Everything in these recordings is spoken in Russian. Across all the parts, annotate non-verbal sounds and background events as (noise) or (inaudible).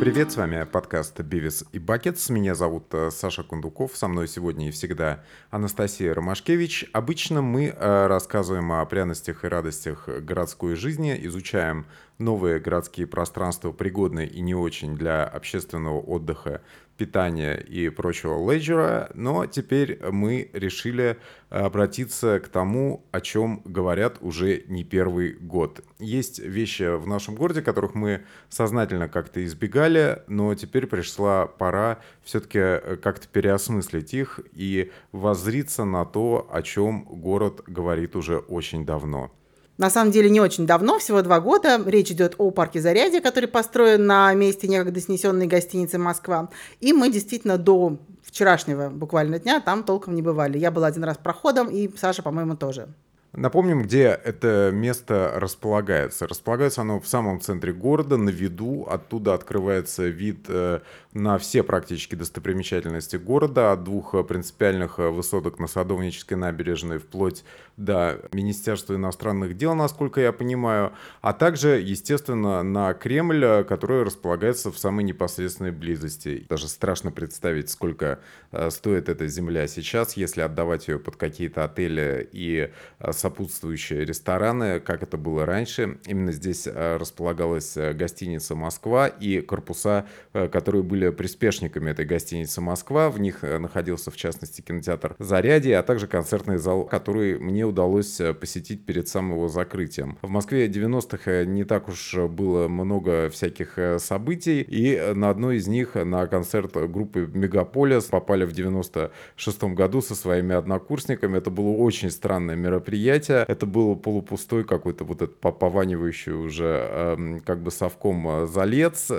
Привет, с вами подкаст «Бивис и Бакетс». Меня зовут э, Саша Кундуков. Со мной сегодня и всегда Анастасия Ромашкевич. Обычно мы э, рассказываем о пряностях и радостях городской жизни, изучаем новые городские пространства, пригодные и не очень для общественного отдыха, питания и прочего леджера, но теперь мы решили обратиться к тому, о чем говорят уже не первый год. Есть вещи в нашем городе, которых мы сознательно как-то избегали, но теперь пришла пора все-таки как-то переосмыслить их и воззриться на то, о чем город говорит уже очень давно. На самом деле не очень давно, всего два года. Речь идет о парке Зарядье, который построен на месте некогда снесенной гостиницы «Москва». И мы действительно до вчерашнего буквально дня там толком не бывали. Я была один раз проходом, и Саша, по-моему, тоже. Напомним, где это место располагается. Располагается оно в самом центре города, на виду. Оттуда открывается вид э, на все практически достопримечательности города, от двух принципиальных высоток на Садовнической набережной вплоть до Министерства иностранных дел, насколько я понимаю, а также, естественно, на Кремль, который располагается в самой непосредственной близости. Даже страшно представить, сколько э, стоит эта земля сейчас, если отдавать ее под какие-то отели и э, сопутствующие рестораны, как это было раньше. Именно здесь э, располагалась гостиница «Москва» и корпуса, которые были приспешниками этой гостиницы «Москва». В них находился, в частности, кинотеатр «Зарядье», а также концертный зал, который мне удалось э, посетить перед самым его закрытием. В Москве 90-х э, не так уж было много всяких э, событий, и на одной из них, на концерт группы Мегаполис, попали в 96 году со своими однокурсниками. Это было очень странное мероприятие. Это был полупустой какой-то вот этот пованивающий уже эм, как бы совком залец.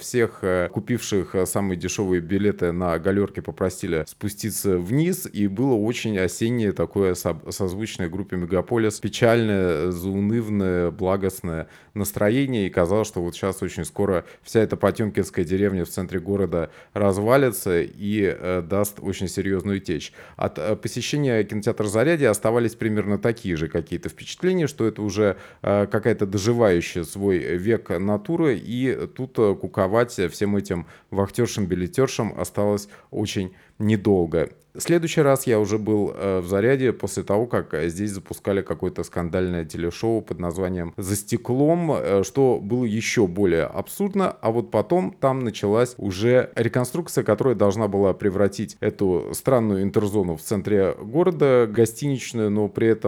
Всех купивших самые дешевые билеты на галерке попросили спуститься вниз, и было очень осеннее такое созвучной группе Мегаполис печальное, заунывное, благостное настроение, и казалось, что вот сейчас очень скоро вся эта Потемкинская деревня в центре города развалится и э, даст очень серьезную течь. От э, посещения кинотеатра «Зарядье» оставались примерно такие же какие-то впечатления, что это уже э, какая-то доживающая свой век натуры, и тут э, куковать всем этим вахтершам-билетершам осталось очень недолго. Следующий раз я уже был э, в заряде после того, как здесь запускали какое-то скандальное телешоу под названием «За стеклом», что было еще более абсурдно, а вот потом там началась уже реконструкция, которая должна была превратить эту странную интерзону в центре города, гостиничную, но при этом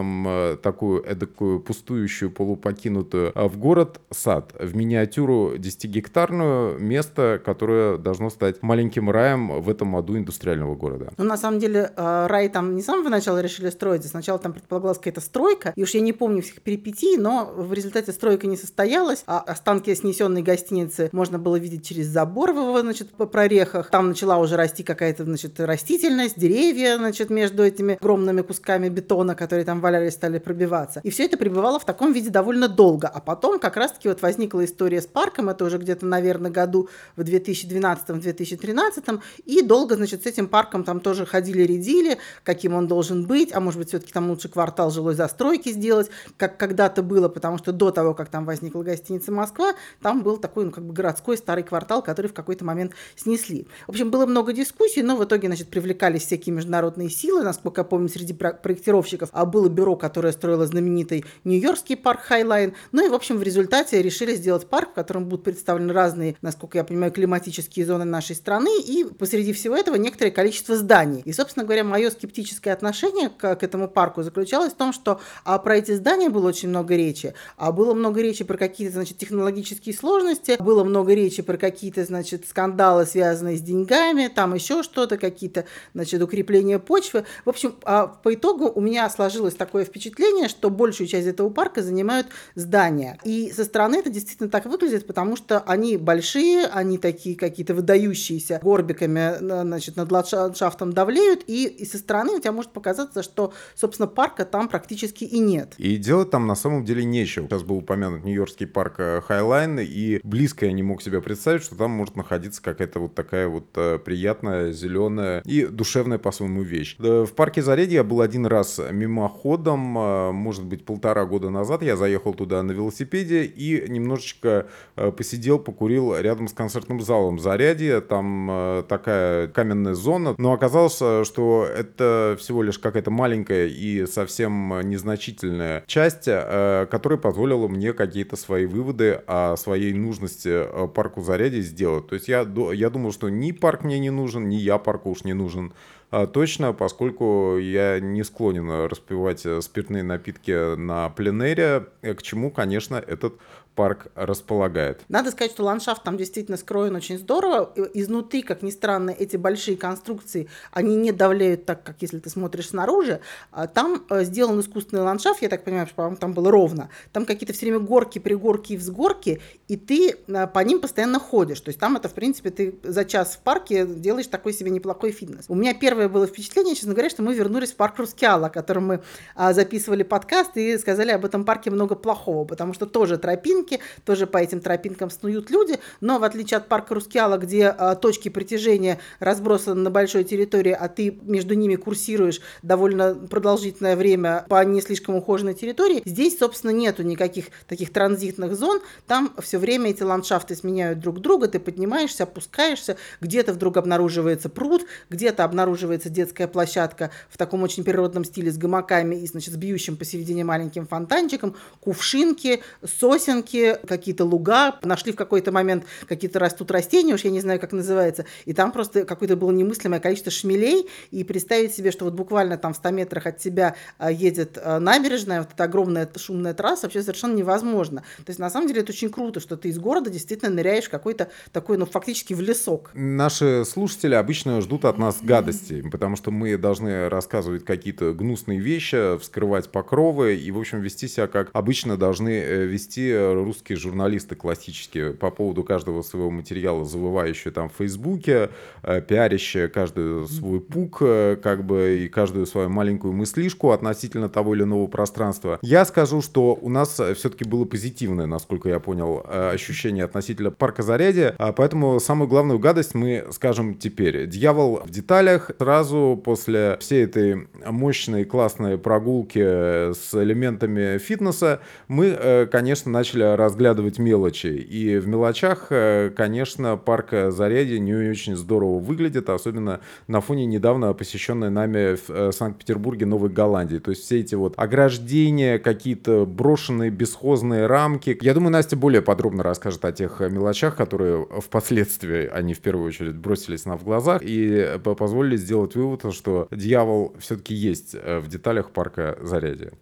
такую эдакую пустующую, полупокинутую, в город сад, в миниатюру 10-гектарную, место, которое должно стать маленьким раем в этом аду индустриального города. Ну, на самом деле э, рай там не с самого начала решили строить, а сначала там предполагалась какая-то стройка, и уж я не помню всех перипетий, но в результате стройка не состоялась, а останки снесенной гостиницы можно было видеть через забор в значит, по прорехах. Там начала уже расти какая-то, значит, растительность, деревья, значит, между этими огромными кусками бетона, которые там валялись, стали пробиваться. И все это пребывало в таком виде довольно долго. А потом как раз-таки вот возникла история с парком, это уже где-то, наверное, году в 2012-2013, и долго, значит, с этим парком там тоже ходили судили-рядили, каким он должен быть, а может быть, все-таки там лучше квартал жилой застройки сделать, как когда-то было, потому что до того, как там возникла гостиница «Москва», там был такой, ну, как бы городской старый квартал, который в какой-то момент снесли. В общем, было много дискуссий, но в итоге, значит, привлекались всякие международные силы, насколько я помню, среди проектировщиков, а было бюро, которое строило знаменитый Нью-Йоркский парк Хайлайн, ну и, в общем, в результате решили сделать парк, в котором будут представлены разные, насколько я понимаю, климатические зоны нашей страны, и посреди всего этого некоторое количество зданий. И, собственно говоря, мое скептическое отношение к, к этому парку заключалось в том, что а про эти здания было очень много речи, а было много речи про какие-то, значит, технологические сложности, было много речи про какие-то, значит, скандалы, связанные с деньгами, там еще что-то, какие-то, значит, укрепления почвы. В общем, а по итогу у меня сложилось такое впечатление, что большую часть этого парка занимают здания. И со стороны это действительно так выглядит, потому что они большие, они такие какие-то выдающиеся горбиками, значит, над ландшафтом давлеют, и, и со стороны у тебя может показаться, что, собственно, парка там практически и нет. И делать там на самом деле нечего. Сейчас был упомянут Нью-Йоркский парк Хайлайн, и близко я не мог себе представить, что там может находиться какая-то вот такая вот э, приятная, зеленая и душевная по-своему вещь. В парке Зарядье я был один раз мимоходом, годом, э, может быть, полтора года назад я заехал туда на велосипеде и немножечко э, посидел, покурил рядом с концертным залом Зарядье. Там такая каменная зона, но оказалось, что это всего лишь какая-то маленькая и совсем незначительная часть, которая позволила мне какие-то свои выводы о своей нужности парку Зарядье сделать. То есть я, я думал, что ни парк мне не нужен, ни я парку уж не нужен. А, точно, поскольку я не склонен распивать э, спиртные напитки на пленэре, э, к чему, конечно, этот парк располагает. Надо сказать, что ландшафт там действительно скроен очень здорово. Изнутри, как ни странно, эти большие конструкции, они не давляют так, как если ты смотришь снаружи. А там э, сделан искусственный ландшафт, я так понимаю, что там было ровно. Там какие-то все время горки, пригорки и взгорки, и ты э, по ним постоянно ходишь. То есть там это, в принципе, ты за час в парке делаешь такой себе неплохой фитнес. У меня первое было впечатление, честно говоря, что мы вернулись в парк Рускеала, о котором мы а, записывали подкаст и сказали об этом парке много плохого, потому что тоже тропинки, тропинки, тоже по этим тропинкам снуют люди, но в отличие от парка Рускеала, где а, точки притяжения разбросаны на большой территории, а ты между ними курсируешь довольно продолжительное время по не слишком ухоженной территории, здесь, собственно, нету никаких таких транзитных зон, там все время эти ландшафты сменяют друг друга, ты поднимаешься, опускаешься, где-то вдруг обнаруживается пруд, где-то обнаруживается детская площадка в таком очень природном стиле с гамаками и, значит, с бьющим посередине маленьким фонтанчиком, кувшинки, сосенки, парке какие-то луга, нашли в какой-то момент какие-то растут растения, уж я не знаю, как называется, и там просто какое-то было немыслимое количество шмелей, и представить себе, что вот буквально там в 100 метрах от тебя а, едет а, набережная, вот эта огромная шумная трасса, вообще совершенно невозможно. То есть на самом деле это очень круто, что ты из города действительно ныряешь какой-то такой, ну, фактически в лесок. Наши слушатели обычно ждут от нас гадости, потому что мы должны рассказывать какие-то гнусные вещи, вскрывать покровы и, в общем, вести себя как обычно должны э, вести русские журналисты классические по поводу каждого своего материала, завывающие там в Фейсбуке, э, пиарящие каждый свой пук, э, как бы, и каждую свою маленькую мыслишку относительно того или иного пространства. Я скажу, что у нас все-таки было позитивное, насколько я понял, э, ощущение относительно парка Зарядье, а поэтому самую главную гадость мы скажем теперь. Дьявол в деталях. Сразу после всей этой мощной классной прогулки с элементами фитнеса мы, конечно, начали разглядывать мелочи. И в мелочах, э, конечно, парк Зарядье не очень здорово выглядит, особенно на фоне недавно посещенной нами в э, Санкт-Петербурге Новой Голландии. То есть все эти вот ограждения, какие-то брошенные бесхозные рамки. Я думаю, Настя более подробно расскажет о тех мелочах, которые впоследствии они в первую очередь бросились нам в глазах и позволили сделать вывод, что дьявол все-таки есть э, в деталях парка Зарядье.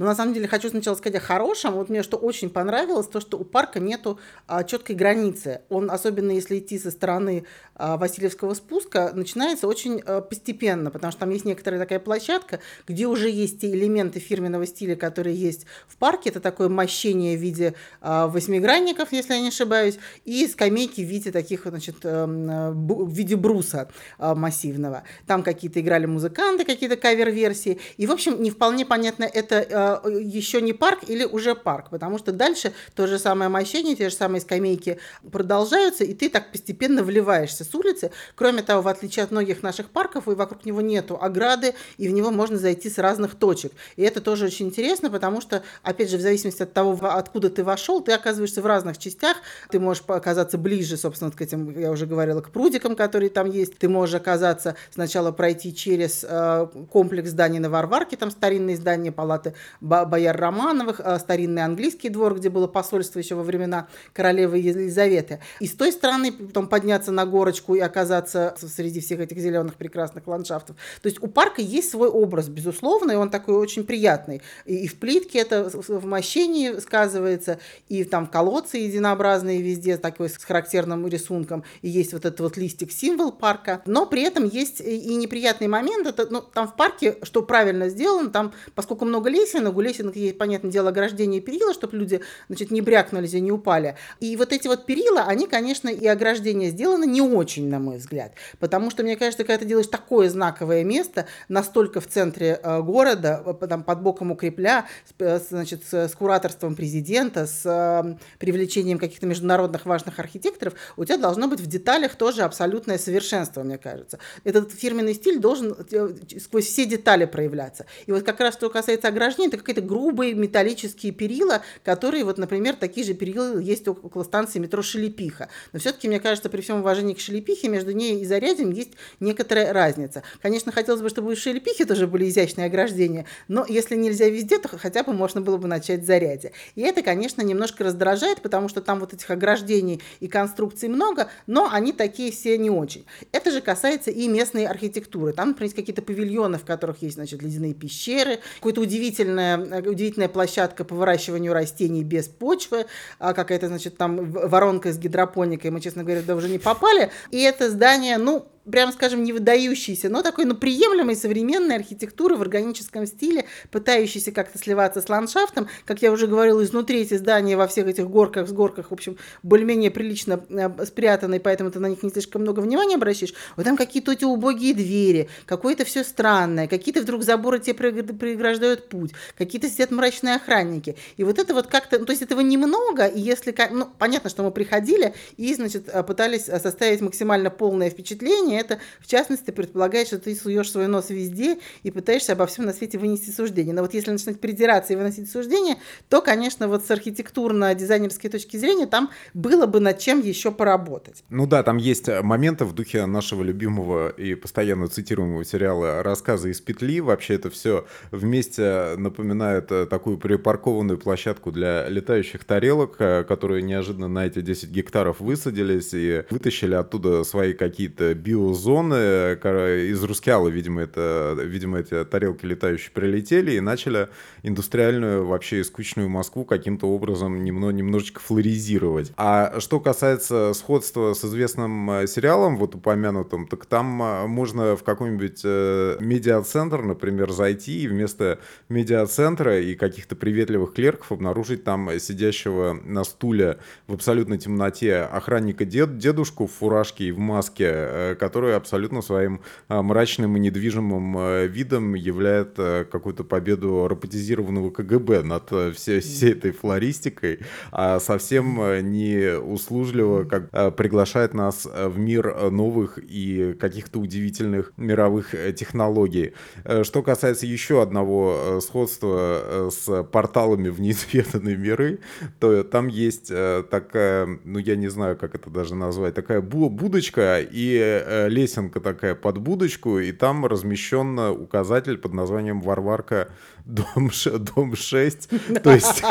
Но на самом деле хочу сначала сказать о хорошем. Вот мне что очень понравилось, то, что у парка нету а, четкой границы. Он, особенно если идти со стороны а, Васильевского спуска, начинается очень а, постепенно, потому что там есть некоторая такая площадка, где уже есть те элементы фирменного стиля, которые есть в парке. Это такое мощение в виде а, восьмигранников, если я не ошибаюсь, и скамейки в виде таких, значит, а, в виде бруса а, массивного. Там какие-то играли музыканты, какие-то кавер-версии. И, в общем, не вполне понятно, это а, еще не парк или уже парк, потому что дальше то же самое мощение, те же самые скамейки продолжаются, и ты так постепенно вливаешься с улицы. Кроме того, в отличие от многих наших парков, и вокруг него нету ограды, и в него можно зайти с разных точек. И это тоже очень интересно, потому что, опять же, в зависимости от того, откуда ты вошел, ты оказываешься в разных частях. Ты можешь оказаться ближе, собственно, к этим, я уже говорила, к прудикам, которые там есть. Ты можешь оказаться, сначала пройти через э, комплекс зданий на Варварке, там старинные здания палаты бояр Романовых, э, старинный английский двор, где было посольство еще во времена королевы Елизаветы. И с той стороны потом подняться на горочку и оказаться среди всех этих зеленых прекрасных ландшафтов. То есть у парка есть свой образ, безусловно, и он такой очень приятный. И, в плитке это в мощении сказывается, и там колодцы единообразные везде, такой с характерным рисунком, и есть вот этот вот листик-символ парка. Но при этом есть и неприятный момент, это, ну, там в парке, что правильно сделано, там, поскольку много лесенок, у лесенок есть, понятное дело, ограждение перила, чтобы люди, значит, не брякнулись и не упали. И вот эти вот перила, они, конечно, и ограждение сделаны не очень, на мой взгляд. Потому что, мне кажется, когда ты делаешь такое знаковое место, настолько в центре э, города, там под боком у Крепля, значит, с, кураторством президента, с э, привлечением каких-то международных важных архитекторов, у тебя должно быть в деталях тоже абсолютное совершенство, мне кажется. Этот фирменный стиль должен э, сквозь все детали проявляться. И вот как раз что касается ограждений, какие-то грубые металлические перила, которые, вот, например, такие же перила есть около станции метро Шелепиха. Но все-таки, мне кажется, при всем уважении к Шелепихе, между ней и Зарядьем есть некоторая разница. Конечно, хотелось бы, чтобы у Шелепихи тоже были изящные ограждения, но если нельзя везде, то хотя бы можно было бы начать с Зарядья. И это, конечно, немножко раздражает, потому что там вот этих ограждений и конструкций много, но они такие все не очень. Это же касается и местной архитектуры. Там, например, какие-то павильоны, в которых есть, значит, ледяные пещеры, какая-то удивительная, удивительная площадка по выращиванию растений без почвы, а какая-то, значит, там воронка с гидропоникой, мы, честно говоря, да уже не попали. И это здание, ну, прям скажем, не выдающийся, но такой, ну, приемлемой современной архитектуры в органическом стиле, пытающейся как-то сливаться с ландшафтом. Как я уже говорила, изнутри эти здания во всех этих горках, с горках, в общем, более-менее прилично э, спрятаны, поэтому ты на них не слишком много внимания обращаешь. Вот там какие-то эти убогие двери, какое-то все странное, какие-то вдруг заборы тебе преграждают путь, какие-то сидят мрачные охранники. И вот это вот как-то, ну, то есть этого немного, и если, ну, понятно, что мы приходили и, значит, э, пытались э, составить максимально полное впечатление, это, в частности, предполагает, что ты суешь свой нос везде и пытаешься обо всем на свете вынести суждение. Но вот если начинать придираться и выносить суждение, то, конечно, вот с архитектурно-дизайнерской точки зрения там было бы над чем еще поработать. Ну да, там есть моменты в духе нашего любимого и постоянно цитируемого сериала «Рассказы из петли». Вообще это все вместе напоминает э, такую припаркованную площадку для летающих тарелок, э, которые неожиданно на эти 10 гектаров высадились и вытащили оттуда свои какие-то био зоны из Рускеала, видимо, это, видимо, эти тарелки летающие прилетели и начали индустриальную, вообще скучную Москву каким-то образом немного, немножечко флоризировать. А что касается сходства с известным э, сериалом, вот упомянутым, так там э, можно в какой-нибудь э, медиацентр, например, зайти и вместо медиацентра и каких-то приветливых клерков обнаружить там сидящего на стуле в абсолютной темноте охранника дед, дедушку в фуражке и в маске, который который абсолютно своим а, мрачным и недвижимым а, видом являет а, какую-то победу роботизированного КГБ над всей, всей этой флористикой, а совсем не услужливо как приглашает нас в мир новых и каких-то удивительных мировых э, технологий. Э, что касается еще одного э, сходства с порталами в неизведанные миры, то там есть такая, ну я не знаю, как это даже назвать, такая будочка и лесенка такая под будочку, и там размещен указатель под названием «Варварка дом, дом 6. (laughs) То есть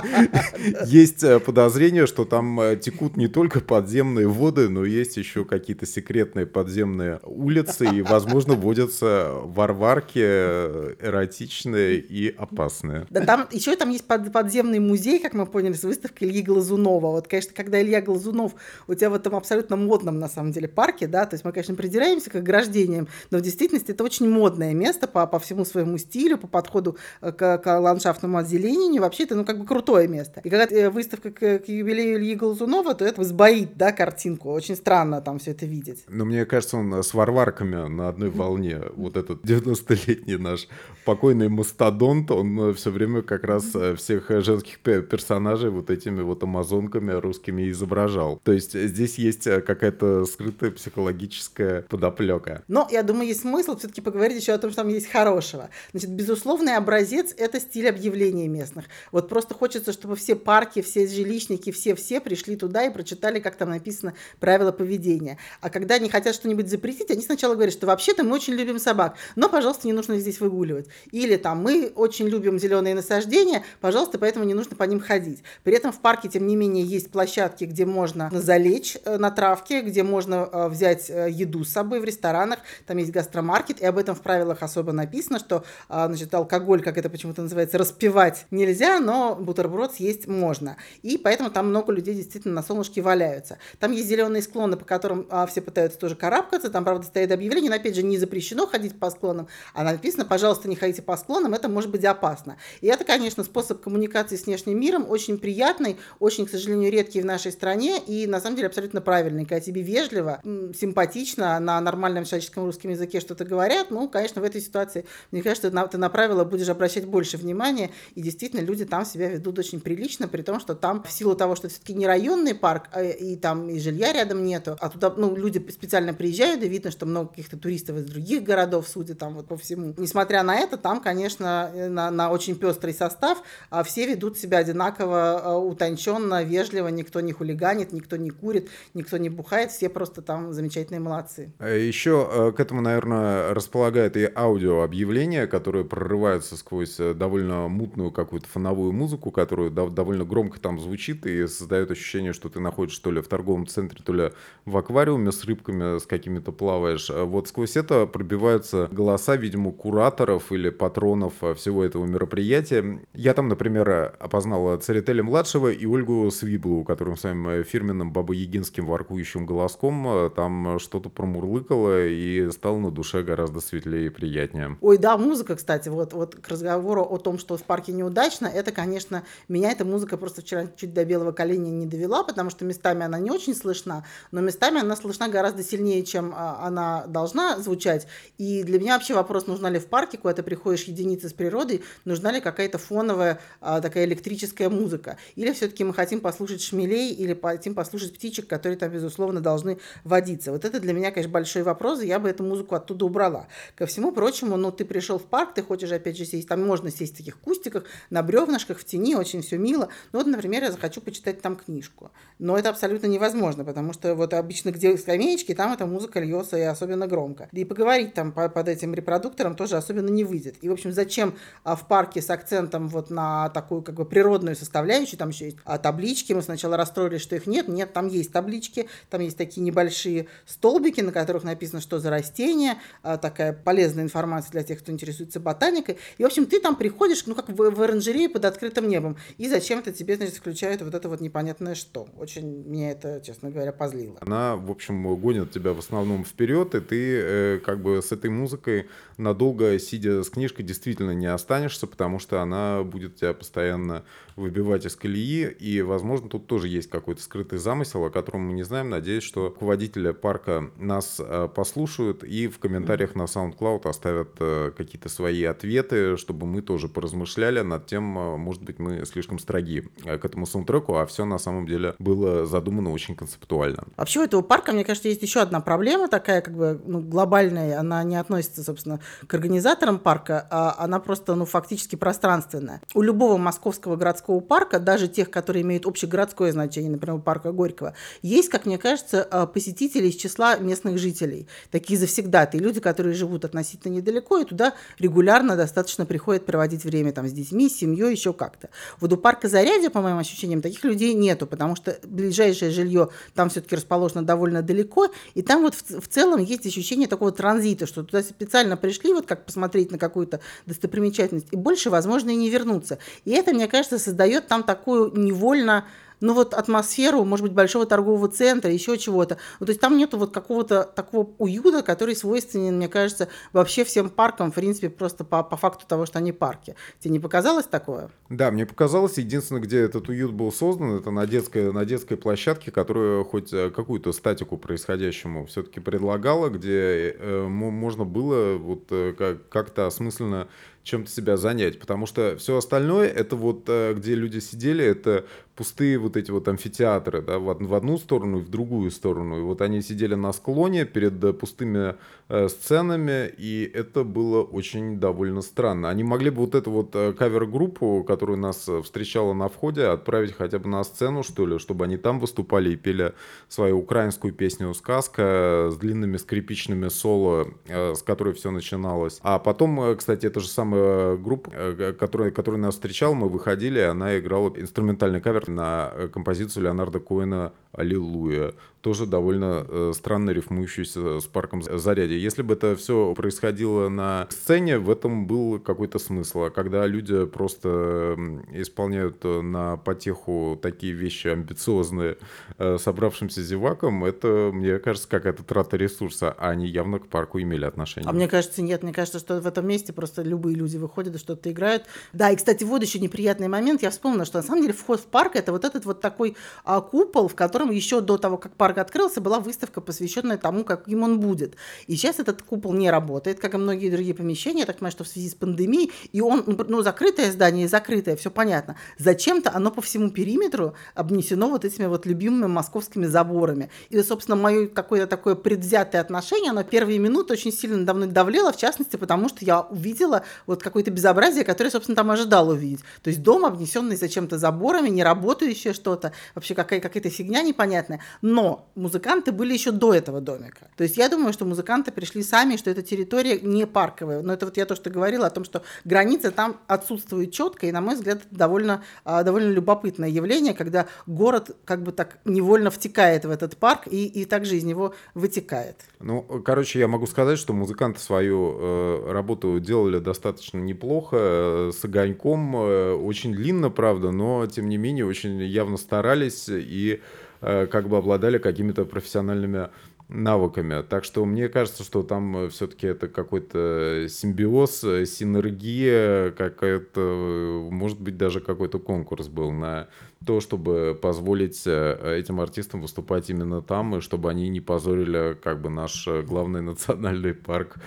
есть э, подозрение, что там э, текут не только подземные воды, но есть еще какие-то секретные подземные улицы, и, возможно, водятся варварки э, эротичные и опасные. Да, там еще там есть под, подземный музей, как мы поняли, с выставкой Ильи Глазунова. Вот, конечно, когда Илья Глазунов у тебя в этом абсолютно модном, на самом деле, парке, да, то есть мы, конечно, придираемся к ограждениям, но в действительности это очень модное место по, по всему своему стилю, по подходу к к, ландшафтному озеленению, вообще это, ну, как бы крутое место. И когда э, выставка к, к юбилею Ильи Глазунова, то это сбоит, да, картинку. Очень странно там все это видеть. Но мне кажется, он с варварками на одной волне. Вот этот 90-летний наш покойный мастодонт, он э, все время как раз э, всех женских персонажей вот этими вот амазонками русскими изображал. То есть здесь есть какая-то скрытая психологическая подоплека. Но я думаю, есть смысл все-таки поговорить еще о том, что там есть хорошего. Значит, безусловный образец это стиль объявления местных. Вот просто хочется, чтобы все парки, все жилищники, все-все пришли туда и прочитали, как там написано правила поведения. А когда они хотят что-нибудь запретить, они сначала говорят, что вообще-то мы очень любим собак, но, пожалуйста, не нужно здесь выгуливать. Или там мы очень любим зеленые насаждения, пожалуйста, поэтому не нужно по ним ходить. При этом в парке, тем не менее, есть площадки, где можно залечь э, на травке, где можно э, взять э, еду с собой в ресторанах, там есть гастромаркет, и об этом в правилах особо написано, что, а, значит, алкоголь, как это почему-то называется, распивать нельзя, но бутерброд съесть можно. И поэтому там много людей действительно на солнышке валяются. Там есть зеленые склоны, по которым а, все пытаются тоже карабкаться, там, правда, стоит объявление, но, опять же, не запрещено ходить по склонам, а написано, пожалуйста, не ходите по склонам, это может быть опасно. И это, конечно, способ коммуникации с внешним миром очень приятный, очень, к сожалению, редкий в нашей стране и, на самом деле, абсолютно правильный. Когда тебе вежливо, симпатично, на нормальном человеческом русском языке что-то говорят, ну, конечно, в этой ситуации, мне кажется, ты на правила будешь обращать больше внимания, и действительно люди там себя ведут очень прилично, при том, что там в силу того, что все-таки не районный парк, а, и там и жилья рядом нету, а туда, ну, люди специально приезжают, и видно, что много каких-то туристов из других городов, судя там вот по всему. Несмотря на это, там, конечно, э, на, на очень пестрый состав, а все ведут себя одинаково э, утонченно, вежливо, никто не хулиганит, никто не курит, никто не бухает, все просто там замечательные молодцы. А Еще э, к этому, наверное, располагает и аудиообъявления, которые прорываются сквозь довольно мутную какую-то фоновую музыку, которую довольно громко там звучит и создает ощущение, что ты находишься то ли в торговом центре, то ли в аквариуме с рыбками, с какими-то плаваешь. Вот сквозь это пробиваются голоса, видимо, кураторов или патронов всего этого мероприятия. Я там, например, опознал Церетеля-младшего и Ольгу Свиблу, которым своим фирменным бабоягинским воркующим голоском там что-то промурлыкало и стало на душе гораздо светлее и приятнее. Ой, да, музыка, кстати, вот, вот к разговору о том, что в парке неудачно, это, конечно, меня эта музыка просто вчера чуть до белого коленя не довела, потому что местами она не очень слышна, но местами она слышна гораздо сильнее, чем а, она должна звучать. И для меня вообще вопрос, нужна ли в парке, куда ты приходишь единицы с природой, нужна ли какая-то фоновая а, такая электрическая музыка. Или все-таки мы хотим послушать шмелей, или хотим послушать птичек, которые там, безусловно, должны водиться. Вот это для меня, конечно, большой вопрос, я бы эту музыку оттуда убрала. Ко всему прочему, ну, ты пришел в парк, ты хочешь, опять же, сесть, там можно сесть в таких кустиках, на бревнышках, в тени, очень все мило. Ну, вот, например, я захочу почитать там книжку. Но это абсолютно невозможно, потому что вот обычно где скамеечки, там эта музыка льется и особенно громко. И поговорить там под этим репродуктором тоже особенно не выйдет. И, в общем, зачем а, в парке с акцентом вот на такую как бы природную составляющую, там еще есть а, таблички, мы сначала расстроились, что их нет, нет, там есть таблички, там есть такие небольшие столбики, на которых написано, что за растение, а, такая полезная информация для тех, кто интересуется ботаникой. И, в общем, ты там приходишь, ну, как в, в оранжерее под открытым небом, и зачем-то тебе, значит, включают вот это вот непонятное что. Очень меня это, честно говоря, позлило. Она, в общем, гонит тебя в основном вперед, и ты э, как бы с этой музыкой надолго, сидя с книжкой, действительно не останешься, потому что она будет тебя постоянно выбивать из колеи, и, возможно, тут тоже есть какой-то скрытый замысел, о котором мы не знаем. Надеюсь, что руководители парка нас э, послушают и в комментариях на SoundCloud оставят э, какие-то свои ответы, чтобы мы тоже поразмышляли над тем, э, может быть, мы слишком строги к этому саундтреку, а все на самом деле было задумано очень концептуально. Вообще у этого парка, мне кажется, есть еще одна проблема такая, как бы, ну, глобальная, она не относится, собственно, к организаторам парка, а она просто, ну, фактически пространственная. У любого московского городского парка, даже тех, которые имеют общегородское значение, например, парка Горького, есть, как мне кажется, а, посетители из числа местных жителей. Такие завсегдатые люди, которые живут относительно недалеко, и туда регулярно достаточно приходят проводить время там с детьми, с семьей, еще как-то. Вот у парка Зарядье, по моим ощущениям, таких людей нету, потому что ближайшее жилье там все-таки расположено довольно далеко, и там вот в, в целом есть ощущение такого транзита, что туда специально пришли, вот как посмотреть на какую-то достопримечательность, и больше, возможно, и не вернуться. И это, мне кажется, создает там такую невольно ну вот атмосферу, может быть, большого торгового центра, еще чего-то. Ну, то есть там нету вот какого-то такого уюта, который свойственен, мне кажется, вообще всем паркам, в принципе, просто по, по факту того, что они парки. Тебе не показалось такое? Да, мне показалось. Единственное, где этот уют был создан, это на детской, на детской площадке, которая хоть э, какую-то статику происходящему все-таки предлагала, где э, можно было вот э, как-то осмысленно чем-то себя занять, потому что все остальное, это вот э, где люди сидели, это пустые вот эти вот амфитеатры, да, в, одну сторону и в другую сторону. И вот они сидели на склоне перед э, пустыми э, сценами, и это было очень довольно странно. Они могли бы вот эту вот кавер-группу, которую нас встречала на входе, отправить хотя бы на сцену, что ли, чтобы они там выступали и пели свою украинскую песню «Сказка» с длинными скрипичными соло, с которой все начиналось. А потом, кстати, это же самая группа, э, которая, которая нас встречала, мы выходили, она играла инструментальный кавер на э, композицию Леонарда Коэна Аллилуйя тоже довольно э, странно рифмующийся с парком Зарядье. Если бы это все происходило на сцене, в этом был какой-то смысл. А когда люди просто исполняют э, на потеху такие вещи амбициозные э, собравшимся зевакам, это, мне кажется, какая-то трата ресурса, а они явно к парку имели отношение. А мне кажется, нет. Мне кажется, что в этом месте просто любые люди выходят и что-то играют. Да, и, кстати, вот еще неприятный момент. Я вспомнила, что на самом деле вход в парк это вот этот вот такой а, купол, в котором еще до того, как парк парк открылся, была выставка, посвященная тому, каким он будет. И сейчас этот купол не работает, как и многие другие помещения. Так понимаю, что в связи с пандемией, и он, ну, ну закрытое здание, закрытое, все понятно. Зачем-то оно по всему периметру обнесено вот этими вот любимыми московскими заборами. И, собственно, мое какое-то такое предвзятое отношение, оно первые минуты очень сильно давно давлело, в частности, потому что я увидела вот какое-то безобразие, которое, собственно, там ожидала увидеть. То есть дом, обнесенный зачем-то заборами, не работающее что-то, вообще какая- какая-то фигня непонятная. Но музыканты были еще до этого домика. То есть я думаю, что музыканты пришли сами, что эта территория не парковая. Но это вот я то, что говорила о том, что граница там отсутствует четко, и, на мой взгляд, это довольно, а, довольно любопытное явление, когда город как бы так невольно втекает в этот парк и, и также из него вытекает. Ну, короче, я могу сказать, что музыканты свою э, работу делали достаточно неплохо, э, с огоньком, э, очень длинно, правда, но, тем не менее, очень явно старались и как бы обладали какими-то профессиональными навыками. Так что мне кажется, что там э, все-таки это какой-то симбиоз, э, синергия, какая-то, может быть, даже какой-то конкурс был на то, чтобы позволить э, этим артистам выступать именно там, и чтобы они не позорили как бы наш главный (laughs) национальный парк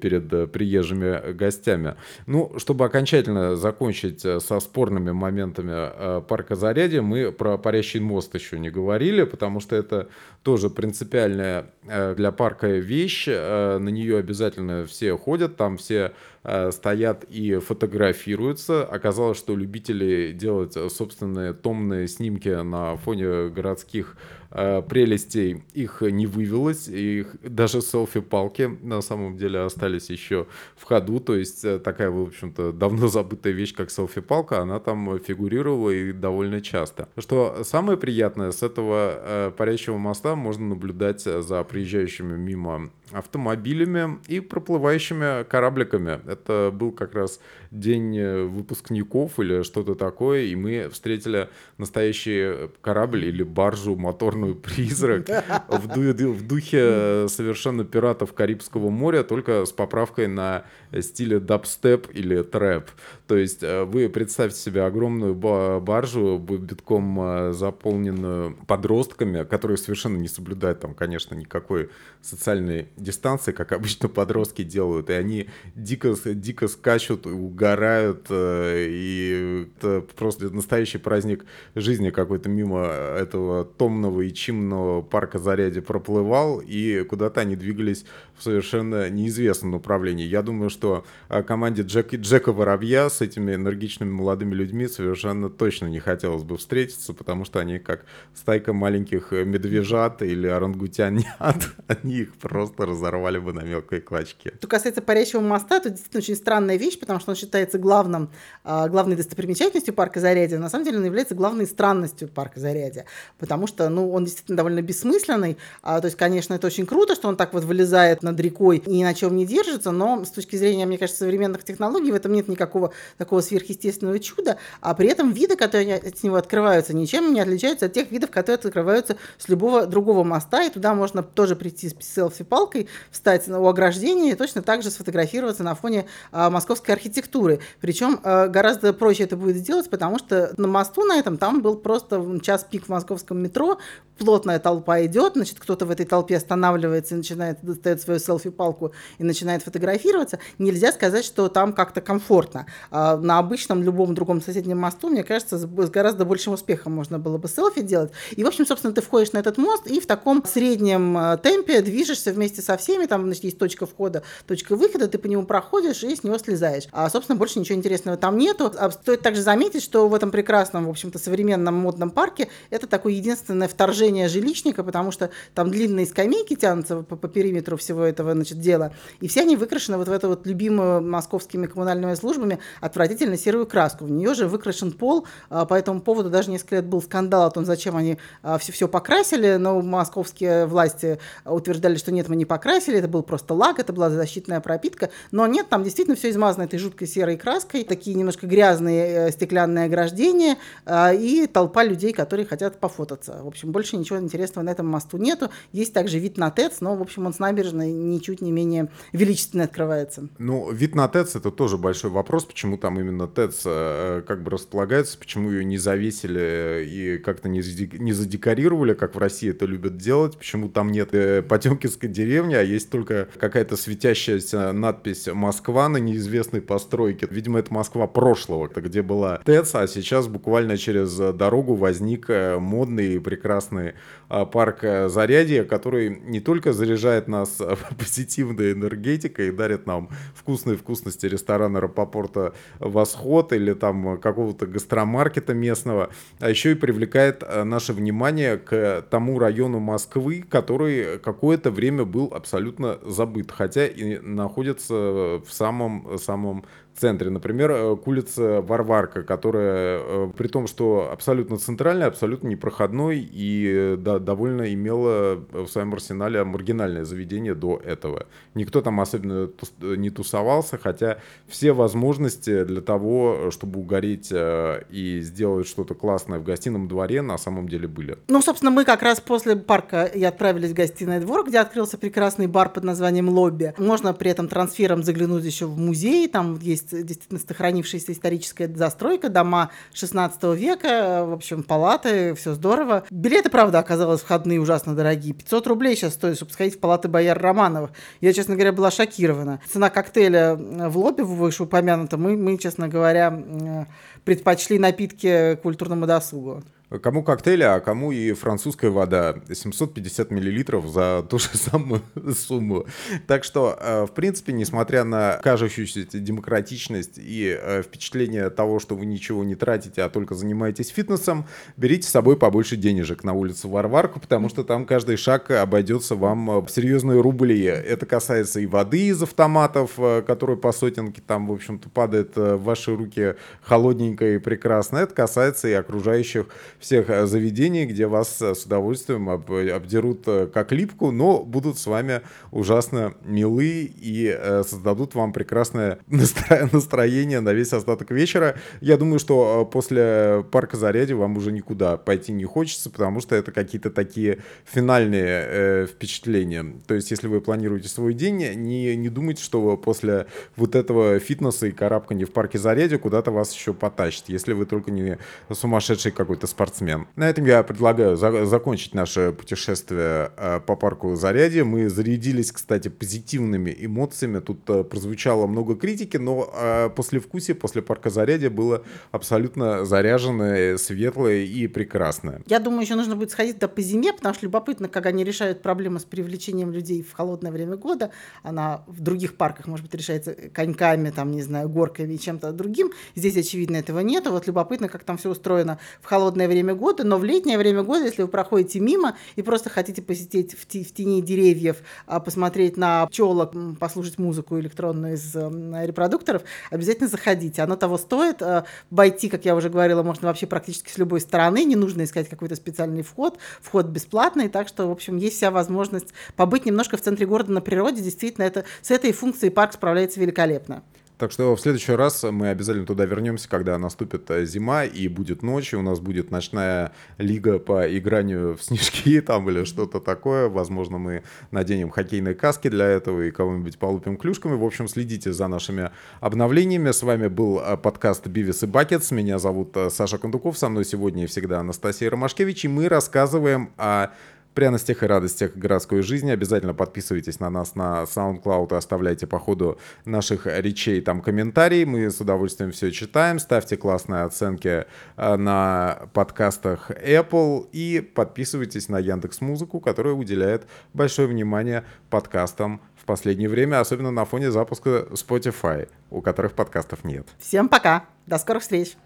перед приезжими гостями. Ну, чтобы окончательно закончить со спорными моментами парка Зарядье, мы про парящий мост еще не говорили, потому что это тоже принципиальная Э, для парка вещь, э, на нее обязательно все ходят, там все э, стоят и фотографируются. Оказалось, что любители делать собственные томные снимки на фоне городских э, прелестей их не вывелось, их даже селфи-палки на самом деле остались еще в ходу, то есть э, такая, в общем-то, давно забытая вещь, как селфи-палка, она там фигурировала и довольно часто. Что самое приятное, с этого э, парящего моста можно наблюдать за приезжающими мимо автомобилями и проплывающими корабликами. Это был как раз день выпускников или что-то такое, и мы встретили настоящий корабль или баржу, моторную призрак в, ду- в духе совершенно пиратов Карибского моря, только с поправкой на стиле дабстеп или трэп. То есть э, вы представьте себе огромную баржу, битком э, заполненную подростками, которые совершенно не соблюдают там, конечно, никакой социальной дистанции, как (laughs) обычно подростки делают, и они дико, дико скачут, угорают, э, и это просто настоящий праздник жизни какой-то мимо этого томного и чимного парка Заряди проплывал, и куда-то они двигались в совершенно неизвестном направлении. Я думаю, что команде Джек, Джека Воробья с этими энергичными молодыми людьми совершенно точно не хотелось бы встретиться, потому что они как стайка маленьких медвежат или орангутянят, (laughs) они их просто разорвали бы на мелкие клочки. Что касается парящего моста, то действительно очень странная вещь, потому что он считается главным, а, главной достопримечательностью парка Зарядье. На самом деле он является главной странностью парка Зарядье, потому что ну, он действительно довольно бессмысленный. А, то есть, конечно, это очень круто, что он так вот вылезает над рекой и ни на чем не держится, но с точки зрения, мне кажется, современных технологий в этом нет никакого такого сверхъестественного чуда, а при этом виды, которые от него открываются, ничем не отличаются от тех видов, которые открываются с любого другого моста, и туда можно тоже прийти с селфи-палкой, встать у ограждения и точно так же сфотографироваться на фоне а, московской архитектуры. Причем а, гораздо проще это будет сделать, потому что на мосту на этом там был просто час пик в московском метро, плотная толпа идет, значит, кто-то в этой толпе останавливается и начинает достает свою селфи-палку и начинает фотографироваться. Нельзя сказать, что там как-то комфортно. А на обычном любом другом соседнем мосту, мне кажется, с гораздо большим успехом можно было бы селфи делать. И, в общем, собственно, ты входишь на этот мост и в таком среднем а, темпе движешься вместе со всеми, там, значит, есть точка входа, точка выхода, ты по нему проходишь и с него слезаешь. А, собственно, больше ничего интересного там нету. А стоит также заметить, что в этом прекрасном, в общем-то, современном модном парке это такое единственное вторжение жилищника, потому что там длинные скамейки тянутся по, по периметру всего этого значит, дела, и все они выкрашены вот в эту вот любимую московскими коммунальными службами отвратительно серую краску. В нее же выкрашен пол, а, по этому поводу даже несколько лет был скандал о том, зачем они все, все покрасили, но московские власти утверждали, что нет, мы не покрасили, это был просто лак, это была защитная пропитка, но нет, там действительно все измазано этой жуткой серой краской, такие немножко грязные э, стеклянные ограждения а, и толпа людей, которые хотят пофотаться. В общем, больше ничего интересного на этом мосту нету. Есть также вид на ТЭЦ, но, в общем, он с набережной ничуть не менее величественно открывается. Ну, вид на ТЭЦ это тоже большой вопрос, почему там именно ТЭЦ э, как бы располагается, почему ее не завесили и как-то не, не задекорировали, как в России это любят делать, почему там нет э, Потемкинской деревни, а есть только какая-то светящаяся надпись «Москва» на неизвестной постройке. Видимо, это Москва прошлого, где была ТЭЦ, а сейчас буквально через дорогу возник э, модный и прекрасный а, парк э, Зарядье, который не только заряжает нас (laughs) позитивной энергетикой и дарит нам вкусные вкусности ресторана Рапопорта «Восход» или там какого-то гастромаркета местного, а еще и привлекает э, наше внимание к тому району Москвы, который какое-то время был абсолютно забыт, хотя и находится в самом-самом центре. Например, э, улице Варварка, которая, э, при том, что абсолютно центральная, абсолютно непроходной и э, да, довольно имела в своем арсенале маргинальное заведение до этого. Никто там особенно не тусовался, хотя все возможности для того, чтобы угореть и сделать что-то классное в гостином дворе, на самом деле были. Ну, собственно, мы как раз после парка и отправились в гостиный двор, где открылся прекрасный бар под названием «Лобби». Можно при этом трансфером заглянуть еще в музей, там есть действительно сохранившаяся историческая застройка, дома 16 века, в общем, палаты, все здорово. Билеты, правда, оказалось входные ужасно дорогие. 500 рублей сейчас стоит, чтобы сходить в палаты бояр Романовых. Я, честно говоря, была шокирована. Цена коктейля в лобби вышеупомянута, мы, мы, честно говоря, предпочли напитки культурному досугу. Кому коктейли, а кому и французская вода. 750 миллилитров за ту же самую (laughs) сумму. Так что, э, в принципе, несмотря на кажущуюся демократичность и э, впечатление того, что вы ничего не тратите, а только занимаетесь фитнесом, берите с собой побольше денежек на улицу Варварку, потому что там каждый шаг обойдется вам в серьезные рубли. Это касается и воды из автоматов, э, которая по сотенке там, в общем-то, падает в ваши руки холодненько и прекрасно. Это касается и окружающих всех э, заведений, где вас э, с удовольствием обдерут э, как липку, но будут с вами ужасно милы и создадут вам прекрасное (laughs) настроение на весь остаток вечера. Я думаю, что после парка Заряди вам уже никуда пойти не хочется, потому что это какие-то такие финальные впечатления. То есть, если вы планируете свой день, не, не думайте, что после вот этого фитнеса и карабкания в парке Заряди куда-то вас еще потащит, если вы только не сумасшедший какой-то спортсмен спортсмен. На этом я предлагаю за закончить наше путешествие э, по парку Зарядье. Мы зарядились, кстати, позитивными эмоциями. Тут э, прозвучало много критики, но э, после вкуса, после парка Зарядье было абсолютно заряженное, светлое и прекрасное. Я думаю, еще нужно будет сходить до по зиме, потому что любопытно, как они решают проблемы с привлечением людей в холодное время года. Она в других парках, может быть, решается коньками, там, не знаю, горками и чем-то другим. Здесь, очевидно, этого нету. Вот любопытно, как там все устроено в холодное время время года, но в летнее время года, если вы проходите мимо и просто хотите посетить в, в тени деревьев, а, посмотреть на пчелок, послушать музыку электронную из репродукторов, обязательно заходите. Оно того стоит. А, войти, как я уже говорила, можно вообще практически с любой стороны. Не нужно искать какой-то специальный вход. Вход бесплатный, так что, в общем, есть вся возможность побыть немножко в центре города на природе. Действительно, это, с этой функцией парк справляется великолепно. Так что в следующий раз мы обязательно туда вернемся, когда наступит э, зима и будет ночь, и у нас будет ночная лига по игранию в снежки (laughs) там или что-то такое. Возможно, мы наденем хоккейные каски для этого и кого-нибудь полупим клюшками. В общем, следите за нашими обновлениями. С вами был э, подкаст «Бивис и Бакетс». Меня зовут э, Саша Кондуков. Со мной сегодня и всегда Анастасия Ромашкевич. И мы рассказываем о пряностях и радостях городской жизни. Обязательно подписывайтесь на нас на SoundCloud и оставляйте по ходу наших речей там комментарии. Мы с удовольствием все читаем. Ставьте классные оценки э, на подкастах Apple и подписывайтесь на Яндекс Музыку, которая уделяет большое внимание подкастам в последнее время, особенно на фоне запуска Spotify, у которых подкастов нет. Всем пока. До скорых встреч.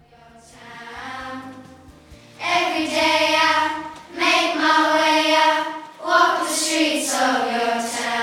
Walk the streets of your town.